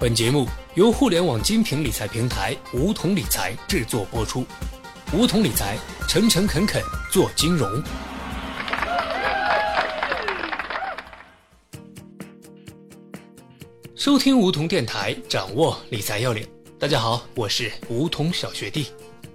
本节目由互联网精品理财平台梧桐理财制作播出。梧桐理财，诚诚恳恳做金融。收听梧桐电台，掌握理财要领。大家好，我是梧桐小学弟。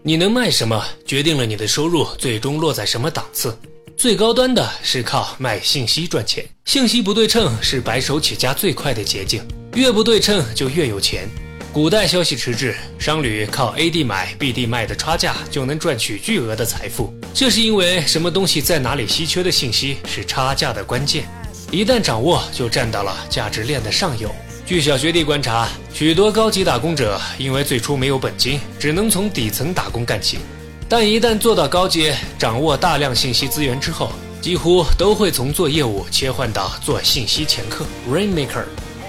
你能卖什么，决定了你的收入最终落在什么档次。最高端的是靠卖信息赚钱，信息不对称是白手起家最快的捷径。越不对称就越有钱。古代消息迟滞，商旅靠 A 地买 B 地卖的差价就能赚取巨额的财富。这是因为什么东西在哪里稀缺的信息是差价的关键，一旦掌握就站到了价值链的上游。据小学弟观察，许多高级打工者因为最初没有本金，只能从底层打工干起，但一旦做到高阶，掌握大量信息资源之后，几乎都会从做业务切换到做信息掮客 （Rainmaker）。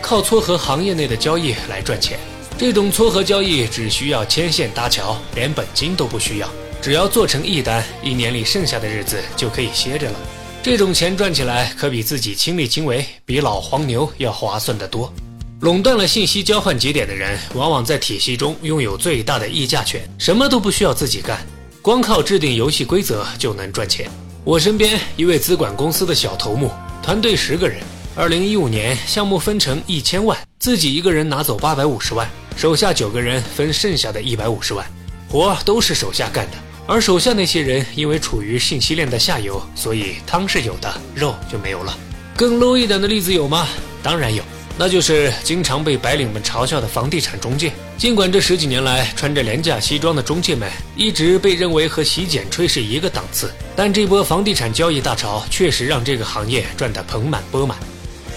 靠撮合行业内的交易来赚钱，这种撮合交易只需要牵线搭桥，连本金都不需要，只要做成一单，一年里剩下的日子就可以歇着了。这种钱赚起来可比自己亲力亲为，比老黄牛要划算得多。垄断了信息交换节点的人，往往在体系中拥有最大的议价权，什么都不需要自己干，光靠制定游戏规则就能赚钱。我身边一位资管公司的小头目，团队十个人。二零一五年，项目分成一千万，自己一个人拿走八百五十万，手下九个人分剩下的一百五十万，活都是手下干的。而手下那些人因为处于信息链的下游，所以汤是有的，肉就没有了。更 low 一点的例子有吗？当然有，那就是经常被白领们嘲笑的房地产中介。尽管这十几年来穿着廉价西装的中介们一直被认为和洗剪吹是一个档次，但这波房地产交易大潮确实让这个行业赚得盆满钵满。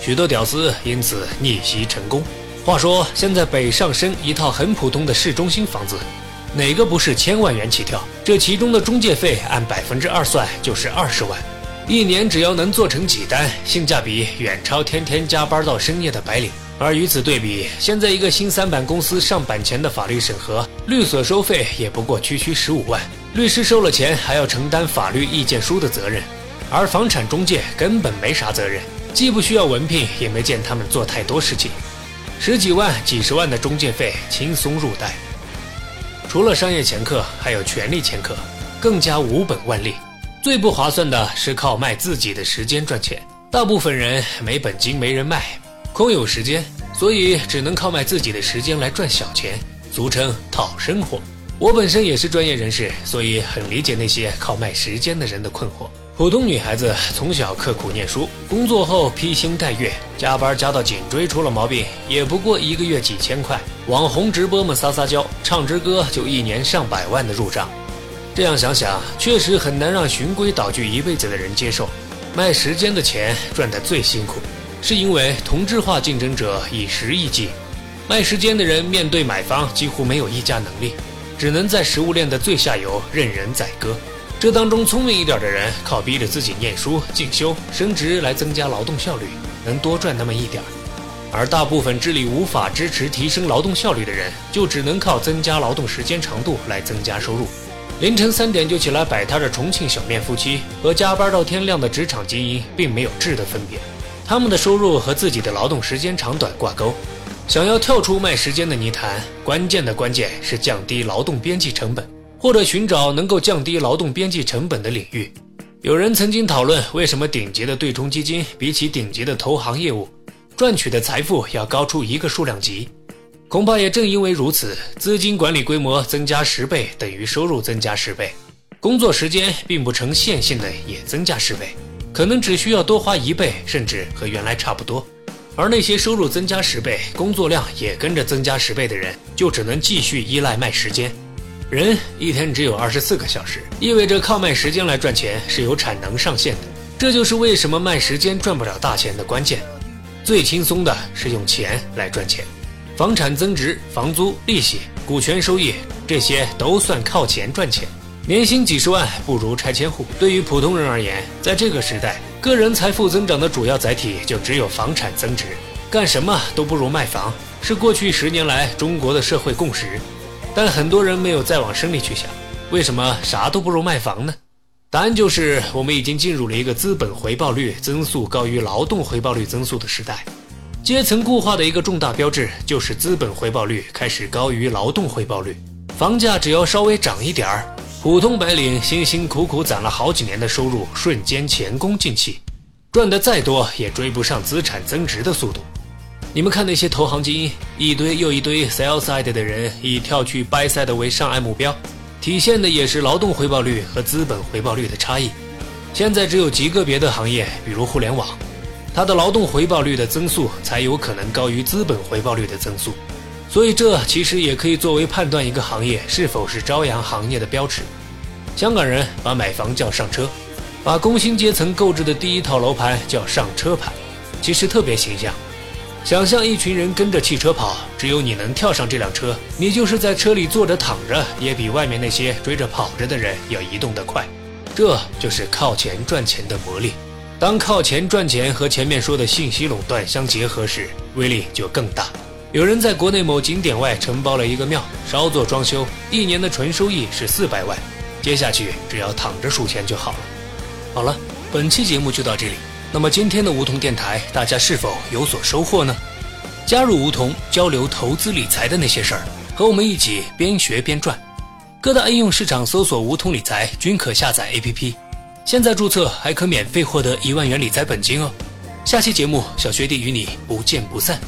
许多屌丝因此逆袭成功。话说，现在北上深一套很普通的市中心房子，哪个不是千万元起跳？这其中的中介费按百分之二算就是二十万，一年只要能做成几单，性价比远超天天加班到深夜的白领。而与此对比，现在一个新三板公司上板前的法律审核，律所收费也不过区区十五万，律师收了钱还要承担法律意见书的责任，而房产中介根本没啥责任。既不需要文凭，也没见他们做太多事情，十几万、几十万的中介费轻松入袋。除了商业掮客，还有权力掮客，更加无本万利。最不划算的是靠卖自己的时间赚钱。大部分人没本金、没人脉，空有时间，所以只能靠卖自己的时间来赚小钱，俗称讨生活。我本身也是专业人士，所以很理解那些靠卖时间的人的困惑。普通女孩子从小刻苦念书，工作后披星戴月，加班加到颈椎出了毛病，也不过一个月几千块。网红直播们撒撒娇，唱支歌就一年上百万的入账。这样想想，确实很难让循规蹈矩一辈子的人接受。卖时间的钱赚得最辛苦，是因为同质化竞争者以时易计，卖时间的人面对买方几乎没有议价能力，只能在食物链的最下游任人宰割。这当中聪明一点的人，靠逼着自己念书、进修、升职来增加劳动效率，能多赚那么一点儿；而大部分智力无法支持提升劳动效率的人，就只能靠增加劳动时间长度来增加收入。凌晨三点就起来摆摊的重庆小面夫妻和加班到天亮的职场精英，并没有质的分别，他们的收入和自己的劳动时间长短挂钩。想要跳出卖时间的泥潭，关键的关键是降低劳动边际成本。或者寻找能够降低劳动边际成本的领域。有人曾经讨论，为什么顶级的对冲基金比起顶级的投行业务，赚取的财富要高出一个数量级？恐怕也正因为如此，资金管理规模增加十倍等于收入增加十倍，工作时间并不成线性的也增加十倍，可能只需要多花一倍，甚至和原来差不多。而那些收入增加十倍，工作量也跟着增加十倍的人，就只能继续依赖卖时间。人一天只有二十四个小时，意味着靠卖时间来赚钱是有产能上限的。这就是为什么卖时间赚不了大钱的关键。最轻松的是用钱来赚钱，房产增值、房租、利息、股权收益，这些都算靠钱赚钱。年薪几十万不如拆迁户。对于普通人而言，在这个时代，个人财富增长的主要载体就只有房产增值，干什么都不如卖房，是过去十年来中国的社会共识。但很多人没有再往深里去想，为什么啥都不如卖房呢？答案就是，我们已经进入了一个资本回报率增速高于劳动回报率增速的时代。阶层固化的一个重大标志就是资本回报率开始高于劳动回报率。房价只要稍微涨一点儿，普通白领辛辛苦苦攒了好几年的收入瞬间前功尽弃，赚得再多也追不上资产增值的速度。你们看那些投行精英，一堆又一堆 sell side 的人以跳去 buy side 为上岸目标，体现的也是劳动回报率和资本回报率的差异。现在只有极个别的行业，比如互联网，它的劳动回报率的增速才有可能高于资本回报率的增速。所以，这其实也可以作为判断一个行业是否是朝阳行业的标尺。香港人把买房叫上车，把工薪阶层购置的第一套楼盘叫上车盘，其实特别形象。想象一群人跟着汽车跑，只有你能跳上这辆车，你就是在车里坐着躺着，也比外面那些追着跑着的人要移动得快。这就是靠钱赚钱的魔力。当靠钱赚钱和前面说的信息垄断相结合时，威力就更大。有人在国内某景点外承包了一个庙，稍作装修，一年的纯收益是四百万。接下去只要躺着数钱就好了。好了，本期节目就到这里。那么今天的梧桐电台，大家是否有所收获呢？加入梧桐，交流投资理财的那些事儿，和我们一起边学边赚。各大应用市场搜索“梧桐理财”均可下载 APP。现在注册还可免费获得一万元理财本金哦。下期节目，小学弟与你不见不散。